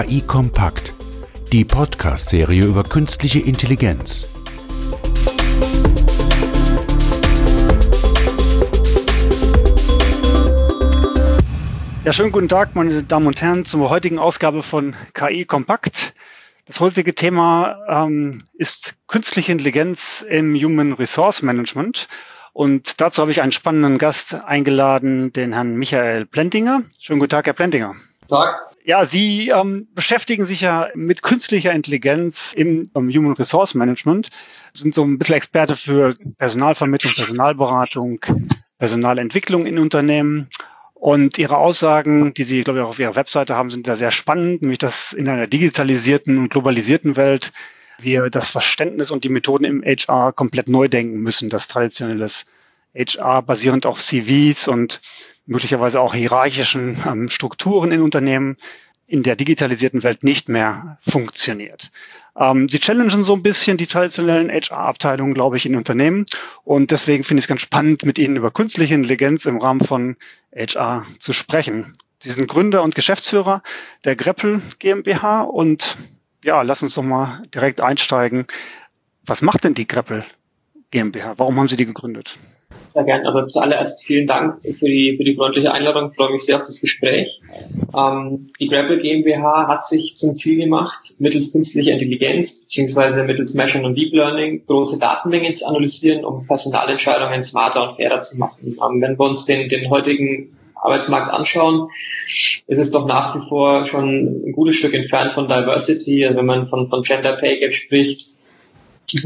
KI Kompakt, die Podcast-Serie über künstliche Intelligenz. Ja, schönen guten Tag, meine Damen und Herren, zur heutigen Ausgabe von KI Kompakt. Das heutige Thema ähm, ist künstliche Intelligenz im Human Resource Management. Und dazu habe ich einen spannenden Gast eingeladen, den Herrn Michael Plentinger. Schönen guten Tag, Herr Plentinger. Tag. Ja, Sie ähm, beschäftigen sich ja mit künstlicher Intelligenz im, im Human Resource Management, sind so ein bisschen Experte für Personalvermittlung, Personalberatung, Personalentwicklung in Unternehmen. Und Ihre Aussagen, die Sie, glaube ich, auch auf Ihrer Webseite haben, sind da sehr spannend, nämlich dass in einer digitalisierten und globalisierten Welt wir das Verständnis und die Methoden im HR komplett neu denken müssen, das traditionelles HR basierend auf CVs und möglicherweise auch hierarchischen ähm, Strukturen in Unternehmen in der digitalisierten Welt nicht mehr funktioniert. Ähm, sie challengen so ein bisschen die traditionellen HR-Abteilungen, glaube ich, in Unternehmen. Und deswegen finde ich es ganz spannend, mit Ihnen über künstliche Intelligenz im Rahmen von HR zu sprechen. Sie sind Gründer und Geschäftsführer der Greppel GmbH und ja, lass uns doch mal direkt einsteigen. Was macht denn die Greppel GmbH? Warum haben Sie die gegründet? Sehr gerne. Also zuallererst vielen Dank für die, für die freundliche Einladung. Ich freue mich sehr auf das Gespräch. Ähm, die Grapple GmbH hat sich zum Ziel gemacht, mittels künstlicher Intelligenz beziehungsweise mittels Machine und Deep Learning große Datenmengen zu analysieren, um Personalentscheidungen smarter und fairer zu machen. Ähm, wenn wir uns den, den heutigen Arbeitsmarkt anschauen, ist es doch nach wie vor schon ein gutes Stück entfernt von Diversity. Also wenn man von, von Gender Pay Gap spricht,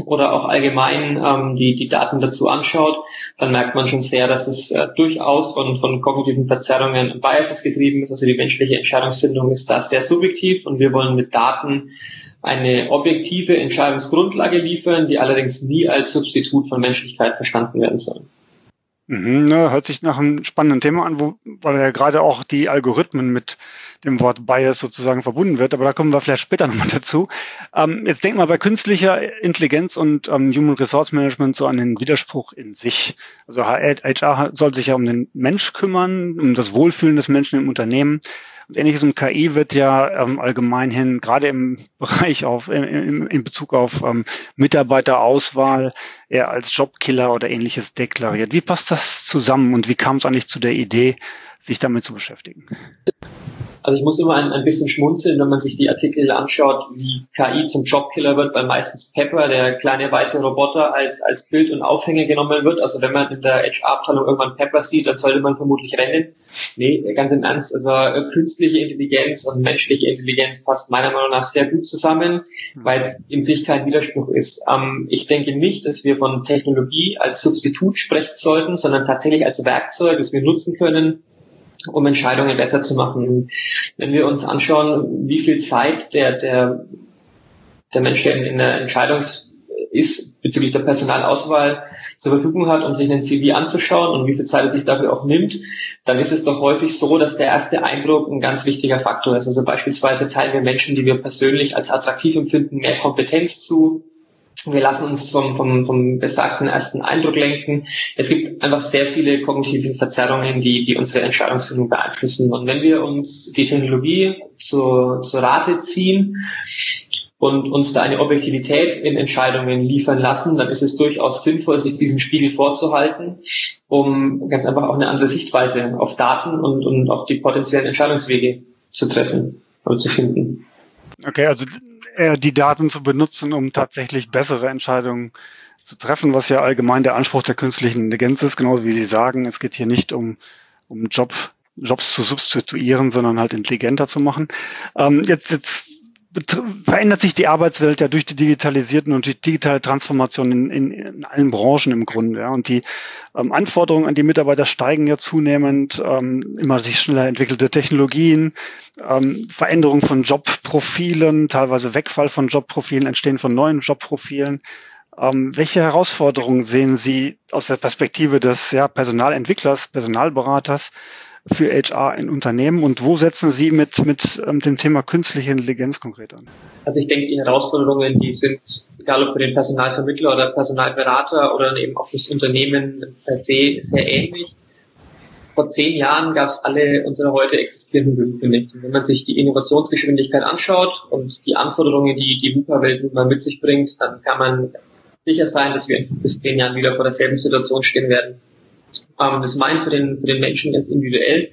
oder auch allgemein ähm, die, die Daten dazu anschaut, dann merkt man schon sehr, dass es äh, durchaus von, von kognitiven Verzerrungen und Biases getrieben ist. Also die menschliche Entscheidungsfindung ist da sehr subjektiv und wir wollen mit Daten eine objektive Entscheidungsgrundlage liefern, die allerdings nie als Substitut von Menschlichkeit verstanden werden soll. Mhm, ne, hört sich nach einem spannenden Thema an, wo, weil ja gerade auch die Algorithmen mit dem Wort Bias sozusagen verbunden wird, aber da kommen wir vielleicht später nochmal dazu. Ähm, jetzt denkt mal bei künstlicher Intelligenz und ähm, Human Resource Management so an den Widerspruch in sich. Also HR soll sich ja um den Mensch kümmern, um das Wohlfühlen des Menschen im Unternehmen. Und ähnliches und KI wird ja ähm, allgemein hin, gerade im Bereich auf, in, in Bezug auf ähm, Mitarbeiterauswahl, eher als Jobkiller oder ähnliches deklariert. Wie passt das zusammen und wie kam es eigentlich zu der Idee, sich damit zu beschäftigen? Also ich muss immer ein, ein bisschen schmunzeln, wenn man sich die Artikel anschaut, wie KI zum Jobkiller wird, weil meistens Pepper, der kleine weiße Roboter, als, als Bild und Aufhänger genommen wird. Also wenn man in der HR-Abteilung irgendwann Pepper sieht, dann sollte man vermutlich rennen. Nee, ganz im Ernst. Also äh, künstliche Intelligenz und menschliche Intelligenz passt meiner Meinung nach sehr gut zusammen, weil es in sich kein Widerspruch ist. Ähm, ich denke nicht, dass wir von Technologie als Substitut sprechen sollten, sondern tatsächlich als Werkzeug, das wir nutzen können, um Entscheidungen besser zu machen. Wenn wir uns anschauen, wie viel Zeit der, der, der Mensch, der in der Entscheidungs ist bezüglich der Personalauswahl zur Verfügung hat, um sich einen CV anzuschauen und wie viel Zeit er sich dafür auch nimmt, dann ist es doch häufig so, dass der erste Eindruck ein ganz wichtiger Faktor ist. Also beispielsweise teilen wir Menschen, die wir persönlich als attraktiv empfinden, mehr Kompetenz zu, wir lassen uns vom, vom, vom besagten ersten Eindruck lenken. Es gibt einfach sehr viele kognitive Verzerrungen, die, die unsere Entscheidungsfindung beeinflussen. Und wenn wir uns die Technologie zur, zur Rate ziehen und uns da eine Objektivität in Entscheidungen liefern lassen, dann ist es durchaus sinnvoll, sich diesen Spiegel vorzuhalten, um ganz einfach auch eine andere Sichtweise auf Daten und, und auf die potenziellen Entscheidungswege zu treffen und zu finden. Okay, also äh, die Daten zu benutzen, um tatsächlich bessere Entscheidungen zu treffen, was ja allgemein der Anspruch der künstlichen Intelligenz ist, genauso wie Sie sagen, es geht hier nicht um, um Job, Jobs zu substituieren, sondern halt intelligenter zu machen. Ähm, jetzt, jetzt verändert sich die Arbeitswelt ja durch die Digitalisierten und die digitale Transformation in, in, in allen Branchen im Grunde. Ja. Und die ähm, Anforderungen an die Mitarbeiter steigen ja zunehmend, ähm, immer sich schneller entwickelte Technologien, ähm, Veränderung von Jobprofilen, teilweise Wegfall von Jobprofilen, Entstehen von neuen Jobprofilen. Ähm, welche Herausforderungen sehen Sie aus der Perspektive des ja, Personalentwicklers, Personalberaters für HR in Unternehmen und wo setzen Sie mit, mit ähm, dem Thema künstliche Intelligenz konkret an? Also ich denke, die Herausforderungen, die sind, egal ob für den Personalvermittler oder Personalberater oder eben auch fürs Unternehmen per se, sehr ähnlich. vor zehn Jahren gab es alle unsere heute existierenden Berufe nicht. Und wenn man sich die Innovationsgeschwindigkeit anschaut und die Anforderungen, die die VUCA-Welt mal mit sich bringt, dann kann man sicher sein, dass wir bis zehn Jahren wieder vor derselben Situation stehen werden. Ähm, das meint für den, für den Menschen ganz individuell,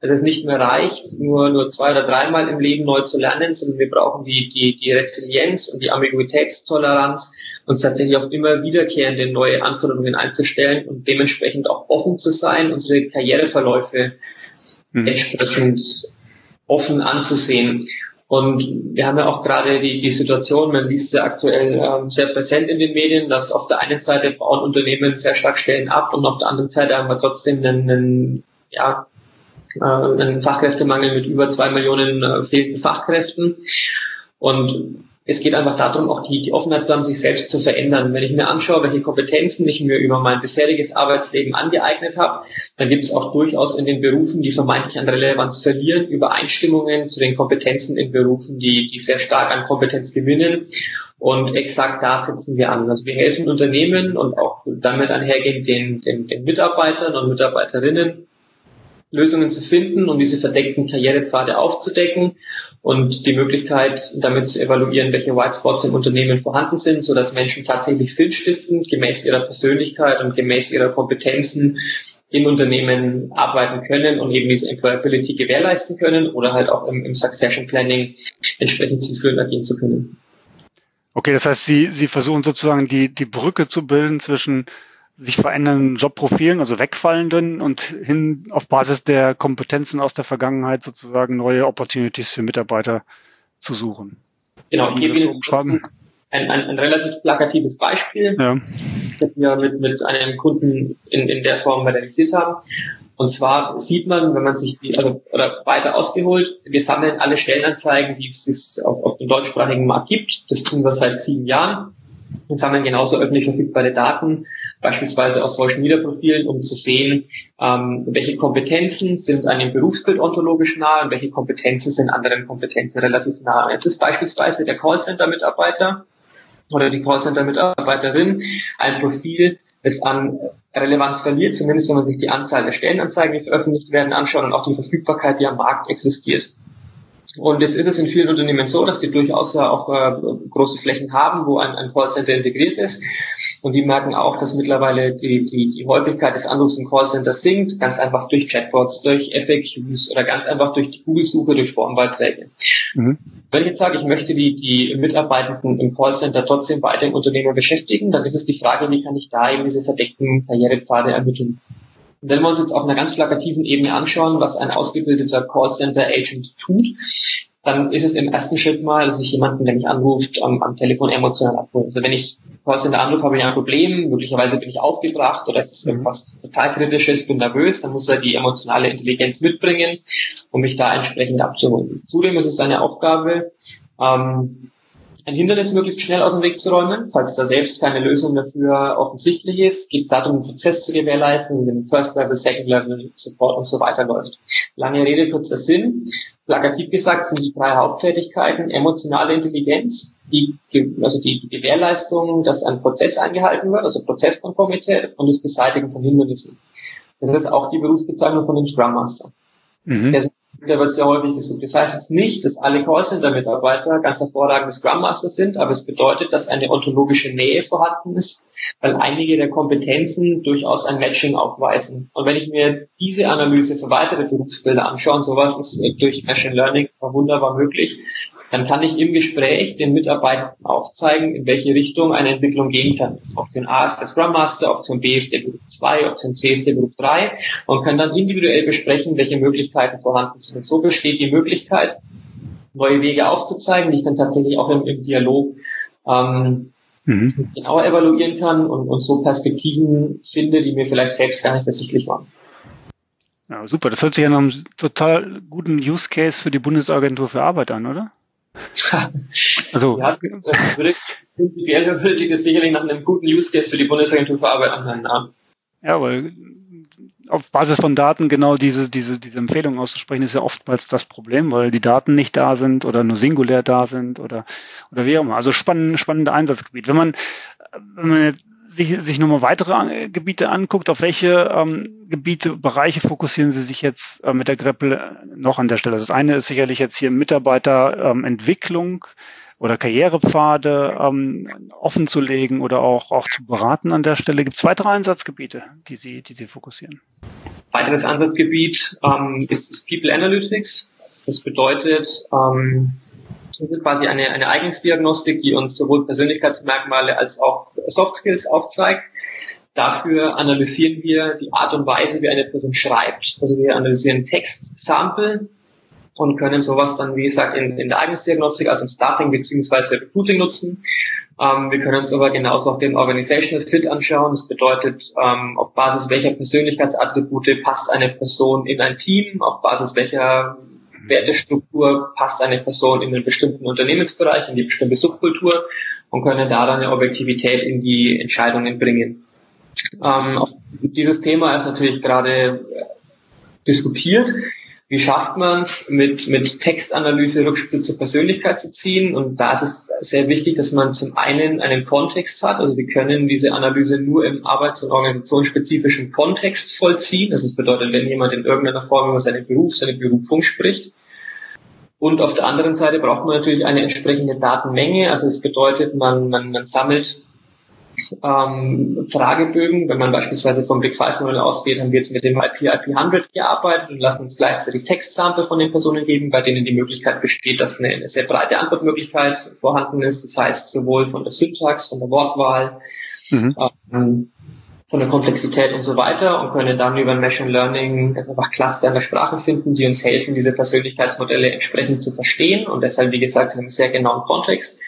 dass es nicht mehr reicht, nur, nur zwei oder dreimal im Leben neu zu lernen, sondern wir brauchen die, die, die Resilienz und die Ambiguitätstoleranz, uns tatsächlich auch immer wiederkehrende neue Anforderungen einzustellen und dementsprechend auch offen zu sein, unsere Karriereverläufe mhm. entsprechend offen anzusehen. Und wir haben ja auch gerade die, die Situation, man liest ja aktuell ähm, sehr präsent in den Medien, dass auf der einen Seite bauen Unternehmen sehr stark Stellen ab und auf der anderen Seite haben wir trotzdem einen, einen ja, äh, einen Fachkräftemangel mit über zwei Millionen äh, fehlenden Fachkräften. Und es geht einfach darum, auch die, die Offenheit zu haben, sich selbst zu verändern. Wenn ich mir anschaue, welche Kompetenzen ich mir über mein bisheriges Arbeitsleben angeeignet habe, dann gibt es auch durchaus in den Berufen, die vermeintlich an Relevanz verlieren, Übereinstimmungen zu den Kompetenzen in Berufen, die, die sehr stark an Kompetenz gewinnen. Und exakt da setzen wir an. Also wir helfen Unternehmen und auch damit einhergehend den, den, den Mitarbeitern und Mitarbeiterinnen, Lösungen zu finden und diese verdeckten Karrierepfade aufzudecken und die Möglichkeit, damit zu evaluieren, welche Whitespots im Unternehmen vorhanden sind, so dass Menschen tatsächlich sinnstiftend gemäß ihrer Persönlichkeit und gemäß ihrer Kompetenzen im Unternehmen arbeiten können und eben diese Employability gewährleisten können oder halt auch im, im Succession Planning entsprechend zielführend agieren zu können. Okay, das heißt, Sie, Sie versuchen sozusagen die, die Brücke zu bilden zwischen sich verändernden Jobprofilen, also wegfallenden und hin auf Basis der Kompetenzen aus der Vergangenheit sozusagen neue Opportunities für Mitarbeiter zu suchen. Genau, ich gebe Ihnen ein, ein, ein relativ plakatives Beispiel, ja. das wir mit, mit einem Kunden in, in der Form realisiert haben. Und zwar sieht man, wenn man sich die, also oder weiter ausgeholt, wir sammeln alle Stellenanzeigen, die es auf, auf dem deutschsprachigen Markt gibt. Das tun wir seit sieben Jahren und sammeln genauso öffentlich verfügbare Daten beispielsweise aus Social Media Profilen, um zu sehen, ähm, welche Kompetenzen sind einem Berufsbild ontologisch nahe und welche Kompetenzen sind anderen Kompetenzen relativ nahe. Jetzt ist beispielsweise der Callcenter-Mitarbeiter oder die Callcenter-Mitarbeiterin ein Profil, das an Relevanz verliert, zumindest wenn man sich die Anzahl der Stellenanzeigen, die veröffentlicht werden, anschaut und auch die Verfügbarkeit, die am Markt existiert. Und jetzt ist es in vielen Unternehmen so, dass sie durchaus ja auch äh, große Flächen haben, wo ein, ein Callcenter integriert ist. Und die merken auch, dass mittlerweile die, die, die Häufigkeit des Anrufs im Callcenter sinkt, ganz einfach durch Chatbots, durch FAQs oder ganz einfach durch die Google-Suche, durch Formbeiträge. Mhm. Wenn ich jetzt sage, ich möchte die, die Mitarbeitenden im Callcenter trotzdem weiter im Unternehmen beschäftigen, dann ist es die Frage, wie kann ich da eben diese verdeckten Karrierepfade ermitteln. Wenn wir uns jetzt auf einer ganz plakativen Ebene anschauen, was ein ausgebildeter Callcenter-Agent tut, dann ist es im ersten Schritt mal, dass ich jemanden, der mich anruft, am, am Telefon emotional abhole. Also wenn ich Callcenter anrufe, habe ich ein Problem, möglicherweise bin ich aufgebracht oder es ist irgendwas total kritisches, bin nervös, dann muss er die emotionale Intelligenz mitbringen, um mich da entsprechend abzuholen. Zudem ist es seine Aufgabe, ähm, ein Hindernis möglichst schnell aus dem Weg zu räumen. Falls da selbst keine Lösung dafür offensichtlich ist, geht es darum, den Prozess zu gewährleisten, also den First Level, Second Level Support und so weiter läuft. Lange Rede, kurzer Sinn. Plakativ gesagt sind die drei Haupttätigkeiten emotionale Intelligenz, die, also die, die Gewährleistung, dass ein Prozess eingehalten wird, also Prozesskonformität und das Beseitigen von Hindernissen. Das ist auch die Berufsbezeichnung von dem Scrum Master. Mhm. Der der wird sehr häufig gesucht. Das heißt jetzt nicht, dass alle Callcenter-Mitarbeiter ganz hervorragende Scrum Master sind, aber es bedeutet, dass eine ontologische Nähe vorhanden ist, weil einige der Kompetenzen durchaus ein Matching aufweisen. Und wenn ich mir diese Analyse für weitere Berufsbilder anschaue, sowas ist durch Machine Learning wunderbar möglich, dann kann ich im Gespräch den Mitarbeitern aufzeigen, in welche Richtung eine Entwicklung gehen kann. Option A ist der Scrum Master, Option B ist der Beruf 2, Option C ist der Beruf 3 und kann dann individuell besprechen, welche Möglichkeiten vorhanden sind. Und so besteht die Möglichkeit, neue Wege aufzuzeigen, die ich dann tatsächlich auch im, im Dialog ähm, mhm. genauer evaluieren kann und, und so Perspektiven finde, die mir vielleicht selbst gar nicht ersichtlich waren. Ja, super. Das hört sich ja nach einem total guten Use Case für die Bundesagentur für Arbeit an, oder? also, ja, würde, würde sich das sicherlich nach einem guten Use Case für die Bundesagentur für Arbeit anhören. Ja, weil auf Basis von Daten genau diese, diese, diese Empfehlung auszusprechen, ist ja oftmals das Problem, weil die Daten nicht da sind oder nur singulär da sind oder, oder wie auch immer. Also spannend, spannende Einsatzgebiet. Wenn man, wenn man sich, sich nochmal weitere Gebiete anguckt, auf welche ähm, Gebiete, Bereiche fokussieren Sie sich jetzt äh, mit der Greppel noch an der Stelle? Das eine ist sicherlich jetzt hier Mitarbeiterentwicklung ähm, oder Karrierepfade ähm, offen zu legen oder auch, auch zu beraten an der Stelle. Gibt es weitere Einsatzgebiete, die Sie, die Sie fokussieren? Weiteres Einsatzgebiet ähm, ist, ist People Analytics. Das bedeutet, ähm, das ist quasi eine, eine Eignungsdiagnostik, die uns sowohl Persönlichkeitsmerkmale als auch Soft Skills aufzeigt. Dafür analysieren wir die Art und Weise, wie eine Person schreibt. Also wir analysieren Textsample und können sowas dann, wie gesagt, in, in der Eignungsdiagnostik, also im Staffing beziehungsweise Recruiting nutzen. Ähm, wir können uns aber genauso auch den Organizational Fit anschauen. Das bedeutet, ähm, auf Basis welcher Persönlichkeitsattribute passt eine Person in ein Team, auf Basis welcher Wertestruktur passt eine Person in einen bestimmten Unternehmensbereich, in die bestimmte Subkultur und können da dann eine Objektivität in die Entscheidungen bringen. Ähm, dieses Thema ist natürlich gerade diskutiert. Wie schafft man es, mit, mit Textanalyse Rückschlüsse zur Persönlichkeit zu ziehen? Und da ist es sehr wichtig, dass man zum einen einen Kontext hat. Also wir können diese Analyse nur im arbeits- und organisationsspezifischen Kontext vollziehen. Das bedeutet, wenn jemand in irgendeiner Form über seinen Beruf, seine Berufung spricht. Und auf der anderen Seite braucht man natürlich eine entsprechende Datenmenge. Also es bedeutet, man, man, man sammelt ähm, Fragebögen. Wenn man beispielsweise vom Big Five Modell ausgeht, haben wir jetzt mit dem IP IP100 gearbeitet und lassen uns gleichzeitig Textsample von den Personen geben, bei denen die Möglichkeit besteht, dass eine, eine sehr breite Antwortmöglichkeit vorhanden ist. Das heißt sowohl von der Syntax, von der Wortwahl, mhm. ähm, von der Komplexität und so weiter und können dann über Machine Learning einfach Cluster in der Sprache finden, die uns helfen, diese Persönlichkeitsmodelle entsprechend zu verstehen und deshalb, wie gesagt, in einem sehr genauen Kontext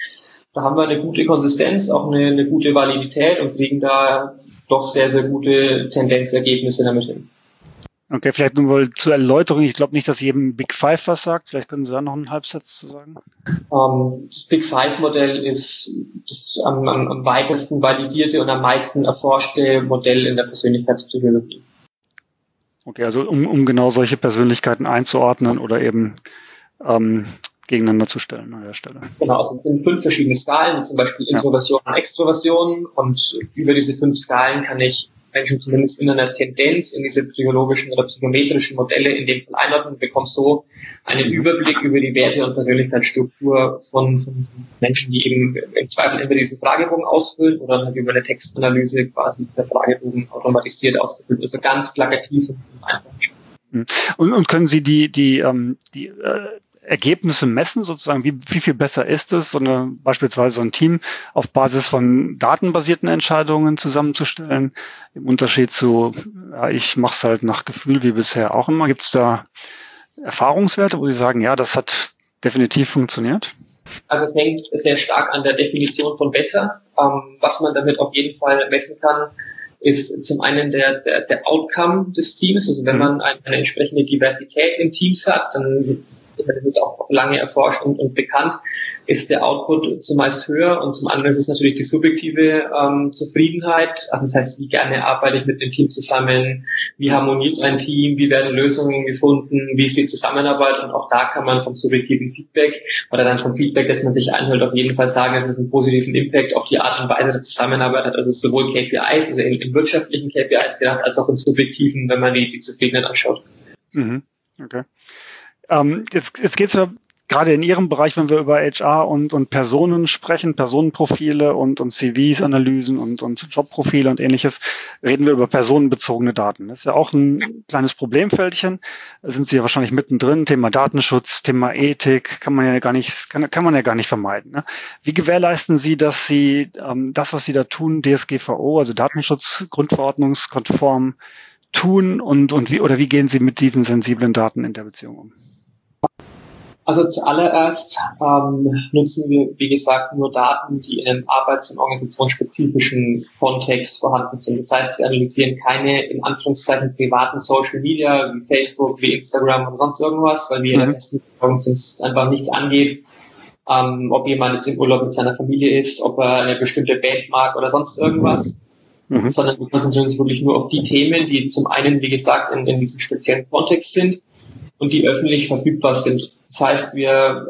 da haben wir eine gute Konsistenz, auch eine, eine gute Validität und kriegen da doch sehr, sehr gute Tendenzergebnisse damit hin. Okay, vielleicht nur mal zur Erläuterung. Ich glaube nicht, dass jedem Big Five was sagt. Vielleicht können Sie da noch einen Halbsatz zu sagen. Ähm, das Big Five Modell ist das am, am, am weitesten validierte und am meisten erforschte Modell in der Persönlichkeitspsychologie. Okay, also um, um genau solche Persönlichkeiten einzuordnen oder eben ähm, gegeneinander zu stellen an der Stelle. Genau, also es sind fünf verschiedene Skalen, zum Beispiel Introversion ja. und Extroversion. Und über diese fünf Skalen kann ich Menschen zumindest in einer Tendenz in diese psychologischen oder psychometrischen Modelle in dem Fall einordnen und bekommst so einen Überblick über die Werte und Persönlichkeitsstruktur von, von Menschen, die eben im Zweifel entweder diesen Fragebogen ausfüllen oder dann über eine Textanalyse quasi der Fragebogen automatisiert ausgefüllt. Also ganz plakativ und einfach. Hm. Und, und können Sie die, die, ähm, die äh, Ergebnisse messen, sozusagen, wie, wie viel besser ist es, so eine, beispielsweise so ein Team auf Basis von datenbasierten Entscheidungen zusammenzustellen, im Unterschied zu, ja, ich mache es halt nach Gefühl wie bisher auch immer. Gibt es da Erfahrungswerte, wo Sie sagen, ja, das hat definitiv funktioniert? Also es hängt sehr stark an der Definition von besser. Ähm, was man damit auf jeden Fall messen kann, ist zum einen der, der, der Outcome des Teams. Also wenn mhm. man eine, eine entsprechende Diversität in Teams hat, dann das ist auch lange erforscht und, und bekannt, ist der Output zumeist höher und zum anderen ist es natürlich die subjektive ähm, Zufriedenheit. Also das heißt, wie gerne arbeite ich mit dem Team zusammen, wie harmoniert ein Team, wie werden Lösungen gefunden, wie ist die Zusammenarbeit und auch da kann man vom subjektiven Feedback oder dann vom Feedback, das man sich einholt, auf jeden Fall sagen, dass es einen positiven Impact auf die Art und Weise der Zusammenarbeit hat. Also sowohl KPIs, also in, in wirtschaftlichen KPIs gedacht, als auch in subjektiven, wenn man die, die Zufriedenheit anschaut. Mhm. Okay. Ähm, jetzt jetzt geht es ja gerade in Ihrem Bereich, wenn wir über HR und, und Personen sprechen, Personenprofile und, und CVs, Analysen und, und Jobprofile und ähnliches, reden wir über personenbezogene Daten. Das ist ja auch ein kleines Problemfältchen. Da sind Sie ja wahrscheinlich mittendrin. Thema Datenschutz, Thema Ethik, kann man ja gar nicht, kann, kann man ja gar nicht vermeiden. Ne? Wie gewährleisten Sie, dass Sie ähm, das, was Sie da tun, DSGVO, also Datenschutzgrundverordnungskonform tun und, und wie, oder wie gehen Sie mit diesen sensiblen Daten in der Beziehung um? Also zuallererst ähm, nutzen wir, wie gesagt, nur Daten, die in einem arbeits- und organisationsspezifischen Kontext vorhanden sind. Das heißt, wir analysieren keine in Anführungszeichen privaten Social Media wie Facebook, wie Instagram oder sonst irgendwas, weil wir mhm. uns einfach nichts angeht, ähm, ob jemand jetzt im Urlaub mit seiner Familie ist, ob er eine bestimmte Band mag oder sonst irgendwas. Mhm. Sondern wir konzentrieren uns wirklich nur auf die Themen, die zum einen, wie gesagt, in, in diesem speziellen Kontext sind und die öffentlich verfügbar sind. Das heißt, wir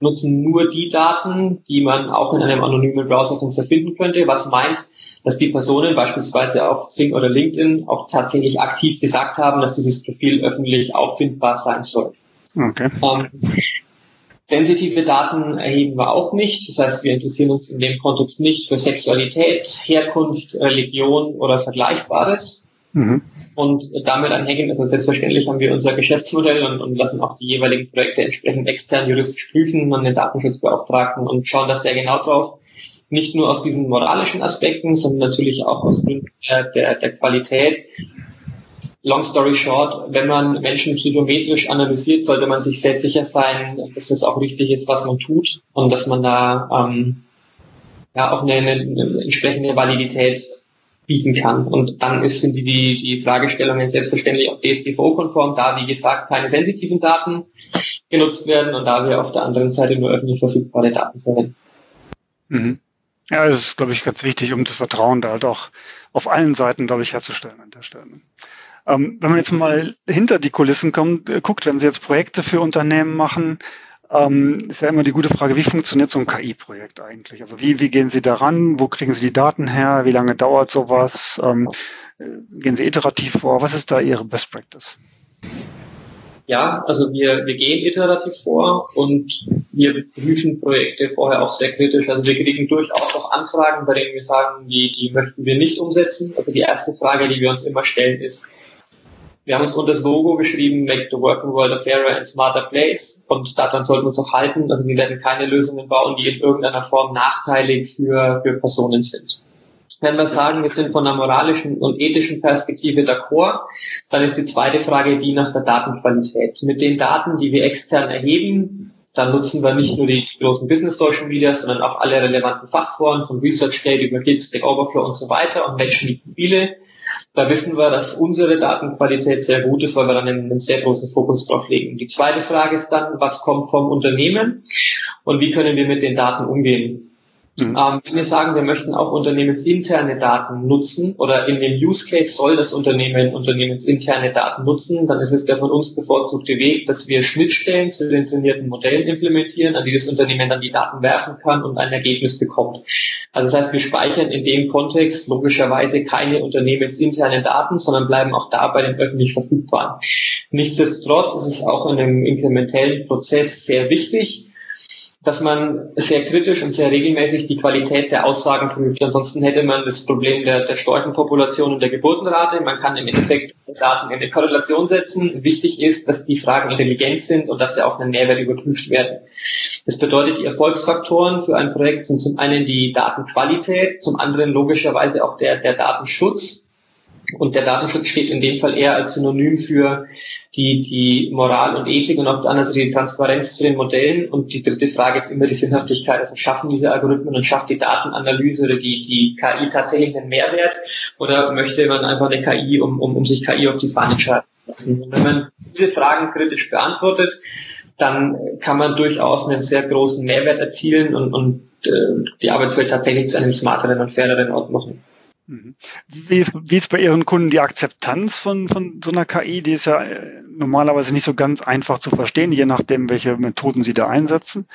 nutzen nur die Daten, die man auch in einem anonymen Browserfenster finden könnte, was meint, dass die Personen beispielsweise auf Sing oder LinkedIn auch tatsächlich aktiv gesagt haben, dass dieses Profil öffentlich auffindbar sein soll. Okay. Ähm, sensitive Daten erheben wir auch nicht. Das heißt, wir interessieren uns in dem Kontext nicht für Sexualität, Herkunft, Religion oder Vergleichbares. Mhm. Und damit einhergehend, also selbstverständlich haben wir unser Geschäftsmodell und, und, lassen auch die jeweiligen Projekte entsprechend extern juristisch prüfen und den Datenschutzbeauftragten und schauen da sehr genau drauf. Nicht nur aus diesen moralischen Aspekten, sondern natürlich auch aus Gründen der, der, der Qualität. Long story short, wenn man Menschen psychometrisch analysiert, sollte man sich sehr sicher sein, dass das auch richtig ist, was man tut und dass man da ähm, ja auch eine, eine entsprechende Validität bieten kann. Und dann ist, sind die, die, die Fragestellungen selbstverständlich auch DSGVO-konform, da, wie gesagt, keine sensitiven Daten genutzt werden und da wir auf der anderen Seite nur öffentlich verfügbare Daten verwenden. Mhm. Ja, das ist, glaube ich, ganz wichtig, um das Vertrauen da halt auch auf allen Seiten, glaube ich, herzustellen an der Stelle. Ähm, wenn man jetzt mal hinter die Kulissen kommt, äh, guckt, wenn Sie jetzt Projekte für Unternehmen machen, ähm, ist ja immer die gute Frage, wie funktioniert so ein KI-Projekt eigentlich? Also wie, wie gehen Sie daran? Wo kriegen Sie die Daten her? Wie lange dauert sowas? Ähm, äh, gehen Sie iterativ vor? Was ist da Ihre Best Practice? Ja, also wir, wir gehen iterativ vor und wir prüfen Projekte vorher auch sehr kritisch. Also wir kriegen durchaus auch Anfragen, bei denen wir sagen, die, die möchten wir nicht umsetzen. Also die erste Frage, die wir uns immer stellen, ist, wir haben uns unter das Logo geschrieben, make the working world a fairer and smarter place. Und daran sollten wir uns auch halten. Also wir werden keine Lösungen bauen, die in irgendeiner Form nachteilig für, für Personen sind. Wenn wir sagen, wir sind von einer moralischen und ethischen Perspektive d'accord, dann ist die zweite Frage die nach der Datenqualität. Mit den Daten, die wir extern erheben, dann nutzen wir nicht nur die großen Business Social Media, sondern auch alle relevanten Fachforen von Research Gate über Git, Stack Overflow und so weiter und matchen die Profile da wissen wir, dass unsere Datenqualität sehr gut ist, weil wir dann einen, sehr großen Fokus drauf legen. Die zweite Frage ist dann, was kommt vom Unternehmen und wie können wir mit den Daten umgehen? Mhm. Ähm, wenn wir sagen, wir möchten auch unternehmensinterne Daten nutzen oder in dem Use Case soll das Unternehmen unternehmensinterne Daten nutzen, dann ist es der von uns bevorzugte Weg, dass wir Schnittstellen zu den trainierten Modellen implementieren, an die das Unternehmen dann die Daten werfen kann und ein Ergebnis bekommt. Also das heißt, wir speichern in dem Kontext logischerweise keine unternehmensinternen Daten, sondern bleiben auch da bei den öffentlich verfügbaren. Nichtsdestotrotz ist es auch in einem inkrementellen Prozess sehr wichtig, dass man sehr kritisch und sehr regelmäßig die Qualität der Aussagen prüft. Ansonsten hätte man das Problem der, der Storchenpopulation und der Geburtenrate. Man kann im Endeffekt Daten in eine Korrelation setzen. Wichtig ist, dass die Fragen intelligent sind und dass sie auf einen Mehrwert überprüft werden. Das bedeutet, die Erfolgsfaktoren für ein Projekt sind zum einen die Datenqualität, zum anderen logischerweise auch der, der Datenschutz und der Datenschutz steht in dem Fall eher als Synonym für die, die Moral und Ethik und auf der anderen Seite die Transparenz zu den Modellen. Und die dritte Frage ist immer die Sinnhaftigkeit. Also schaffen diese Algorithmen und schafft die Datenanalyse oder die, die KI tatsächlich einen Mehrwert? Oder möchte man einfach eine KI, um, um, um sich KI auf die Fahne schreiben lassen? Und wenn man diese Fragen kritisch beantwortet, dann kann man durchaus einen sehr großen Mehrwert erzielen und, und äh, die Arbeitswelt tatsächlich zu einem smarteren und faireren Ort machen. Mhm. Wie ist, wie ist bei Ihren Kunden die Akzeptanz von, von so einer KI? Die ist ja äh, normalerweise nicht so ganz einfach zu verstehen, je nachdem, welche Methoden Sie da einsetzen.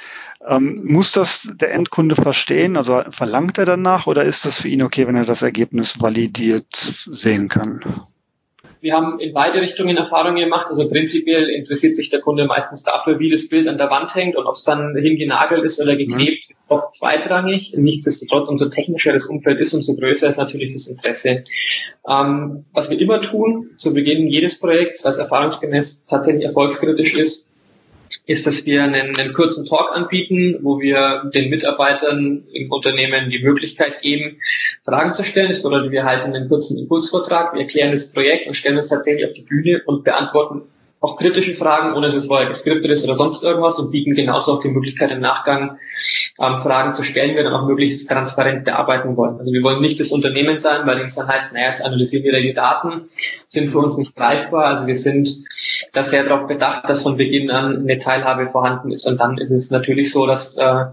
Ähm, muss das der Endkunde verstehen? Also verlangt er danach oder ist das für ihn okay, wenn er das Ergebnis validiert sehen kann? Wir haben in beide Richtungen Erfahrungen gemacht. Also prinzipiell interessiert sich der Kunde meistens dafür, wie das Bild an der Wand hängt und ob es dann hingenagelt ist oder geklebt, mhm. doch zweitrangig. Nichtsdestotrotz, umso technischer das Umfeld ist, umso größer ist natürlich das Interesse. Ähm, was wir immer tun, zu Beginn jedes Projekts, was erfahrungsgemäß tatsächlich erfolgskritisch ist, ist, dass wir einen, einen kurzen Talk anbieten, wo wir den Mitarbeitern im Unternehmen die Möglichkeit geben, Fragen zu stellen. Das bedeutet, wir halten einen kurzen Impulsvortrag, wir erklären das Projekt und stellen uns tatsächlich auf die Bühne und beantworten auch kritische Fragen, ohne dass es vorher geskriptet ist oder sonst irgendwas und bieten genauso auch die Möglichkeit im Nachgang ähm, Fragen zu stellen, wir dann auch möglichst transparent bearbeiten wollen. Also wir wollen nicht das Unternehmen sein, bei dem es dann heißt, naja, jetzt analysieren wir die Daten, sind für uns nicht greifbar. Also wir sind da sehr darauf bedacht, dass von Beginn an eine Teilhabe vorhanden ist und dann ist es natürlich so, dass äh,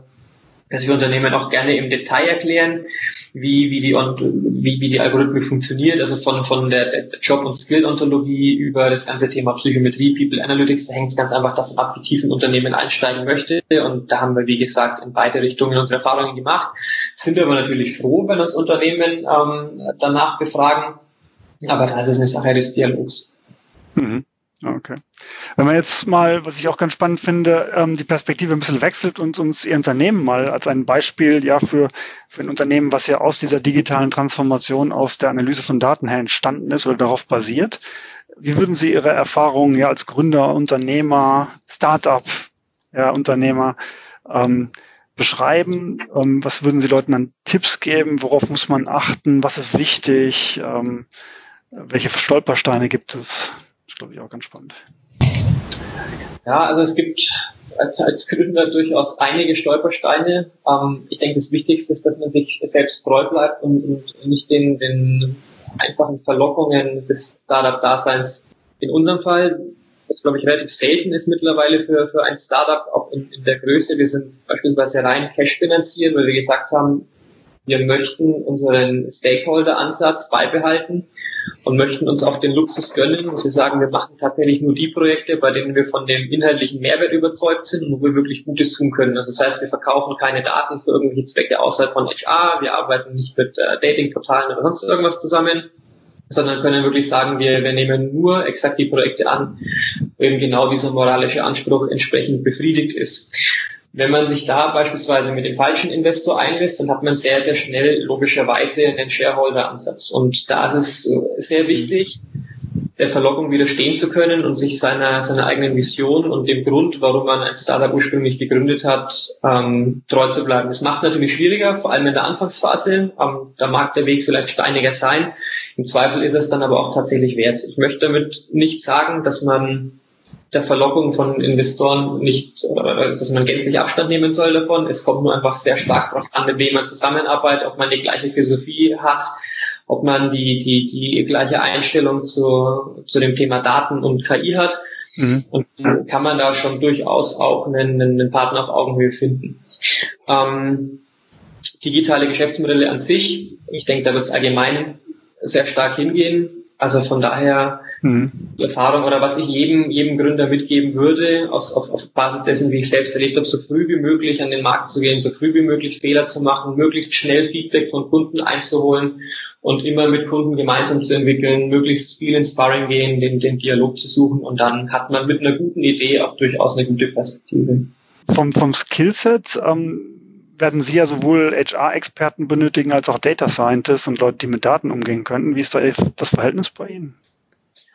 dass wir Unternehmen auch gerne im Detail erklären, wie, wie, die, wie, wie die Algorithmen funktioniert, also von, von der, Job- und Skill-Ontologie über das ganze Thema Psychometrie, People Analytics, da hängt es ganz einfach davon ab, wie tief ein Unternehmen einsteigen möchte. Und da haben wir, wie gesagt, in beide Richtungen unsere Erfahrungen gemacht. Sind aber natürlich froh, wenn uns Unternehmen ähm, danach befragen. Aber das ist eine Sache des Dialogs. Mhm. Okay. Wenn man jetzt mal, was ich auch ganz spannend finde, ähm, die Perspektive ein bisschen wechselt und uns Ihr Unternehmen mal als ein Beispiel ja für, für ein Unternehmen, was ja aus dieser digitalen Transformation, aus der Analyse von Daten her entstanden ist oder darauf basiert. Wie würden Sie Ihre Erfahrungen ja als Gründer, Unternehmer, Startup, ja, Unternehmer ähm, beschreiben? Ähm, was würden Sie Leuten an Tipps geben? Worauf muss man achten? Was ist wichtig? Ähm, welche Stolpersteine gibt es? Ist, glaube ich, auch ganz spannend. Ja, also es gibt als, als Gründer durchaus einige Stolpersteine. Ähm, ich denke, das Wichtigste ist, dass man sich selbst treu bleibt und, und nicht den, den einfachen Verlockungen des Startup-Daseins. In unserem Fall, das glaube ich relativ selten ist mittlerweile für, für ein Startup, auch in, in der Größe. Wir sind beispielsweise rein Cash finanziert, weil wir gesagt haben, wir möchten unseren Stakeholder-Ansatz beibehalten und möchten uns auch den Luxus gönnen, dass wir sagen, wir machen tatsächlich nur die Projekte, bei denen wir von dem inhaltlichen Mehrwert überzeugt sind und wo wir wirklich Gutes tun können. Also das heißt, wir verkaufen keine Daten für irgendwelche Zwecke außerhalb von HR, wir arbeiten nicht mit äh, Datingportalen oder sonst irgendwas zusammen, sondern können wirklich sagen, wir, wir nehmen nur exakt die Projekte an, wo eben genau dieser moralische Anspruch entsprechend befriedigt ist. Wenn man sich da beispielsweise mit dem falschen Investor einlässt, dann hat man sehr, sehr schnell logischerweise einen Shareholder-Ansatz. Und da ist es sehr wichtig, der Verlockung widerstehen zu können und sich seiner, seiner eigenen Vision und dem Grund, warum man ein Startup ursprünglich gegründet hat, ähm, treu zu bleiben. Das macht es natürlich schwieriger, vor allem in der Anfangsphase. Ähm, da mag der Weg vielleicht steiniger sein. Im Zweifel ist es dann aber auch tatsächlich wert. Ich möchte damit nicht sagen, dass man der Verlockung von Investoren nicht, äh, dass man gänzlich Abstand nehmen soll davon. Es kommt nur einfach sehr stark darauf an, mit wem man zusammenarbeitet, ob man die gleiche Philosophie hat, ob man die, die, die gleiche Einstellung zu, zu dem Thema Daten und KI hat. Mhm. Und dann kann man da schon durchaus auch einen, einen Partner auf Augenhöhe finden. Ähm, digitale Geschäftsmodelle an sich, ich denke, da wird es allgemein sehr stark hingehen. Also von daher mhm. Erfahrung oder was ich jedem, jedem Gründer mitgeben würde, auf, auf, auf Basis dessen, wie ich selbst erlebt habe, so früh wie möglich an den Markt zu gehen, so früh wie möglich Fehler zu machen, möglichst schnell Feedback von Kunden einzuholen und immer mit Kunden gemeinsam zu entwickeln, möglichst viel ins Sparring gehen, den, den Dialog zu suchen und dann hat man mit einer guten Idee auch durchaus eine gute Perspektive. Vom, vom Skillset ähm, werden Sie ja sowohl HR-Experten benötigen als auch Data Scientists und Leute, die mit Daten umgehen könnten. Wie ist da das Verhältnis bei Ihnen?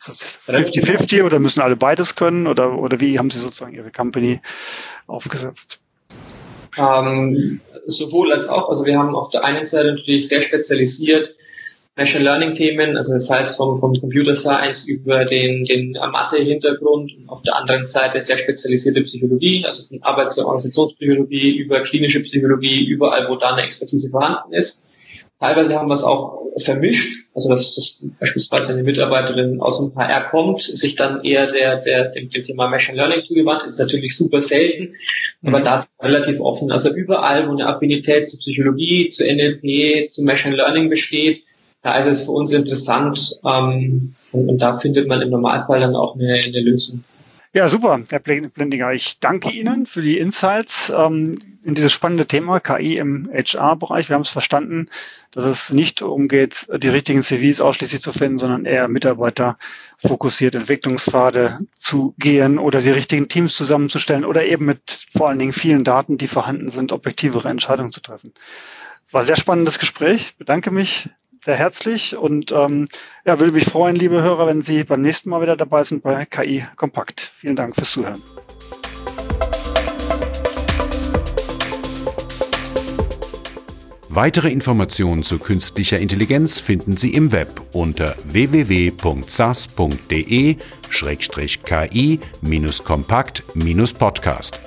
50-50 oder müssen alle beides können oder, oder wie haben Sie sozusagen Ihre Company aufgesetzt? Ähm, sowohl als auch. Also wir haben auf der einen Seite natürlich sehr spezialisiert Machine Learning Themen, also das heißt vom, vom Computer Science über den, den Mathe-Hintergrund und auf der anderen Seite sehr spezialisierte Psychologie, also von Arbeits- und Organisationspsychologie über klinische Psychologie, überall, wo da eine Expertise vorhanden ist. Teilweise haben wir es auch vermischt, also dass, dass beispielsweise eine Mitarbeiterin aus dem HR kommt, sich dann eher der, der, dem, dem Thema Machine Learning zugewandt, ist natürlich super selten, aber mhm. da ist relativ offen. Also überall, wo eine Affinität zur Psychologie, zu NLP, zu Machine Learning besteht, da ist es für uns interessant ähm, und, und da findet man im Normalfall dann auch eine, eine Lösung. Ja, super, Herr Blendinger. Ich danke Ihnen für die Insights ähm, in dieses spannende Thema KI im HR-Bereich. Wir haben es verstanden, dass es nicht umgeht, die richtigen CVs ausschließlich zu finden, sondern eher Mitarbeiter fokussiert Entwicklungspfade zu gehen oder die richtigen Teams zusammenzustellen oder eben mit vor allen Dingen vielen Daten, die vorhanden sind, objektivere Entscheidungen zu treffen. War sehr spannendes Gespräch. Bedanke mich sehr herzlich und ähm, ja, würde mich freuen, liebe Hörer, wenn Sie beim nächsten Mal wieder dabei sind bei KI Kompakt. Vielen Dank fürs Zuhören. Weitere Informationen zu künstlicher Intelligenz finden Sie im Web unter www.sas.de-ki-kompakt-podcast.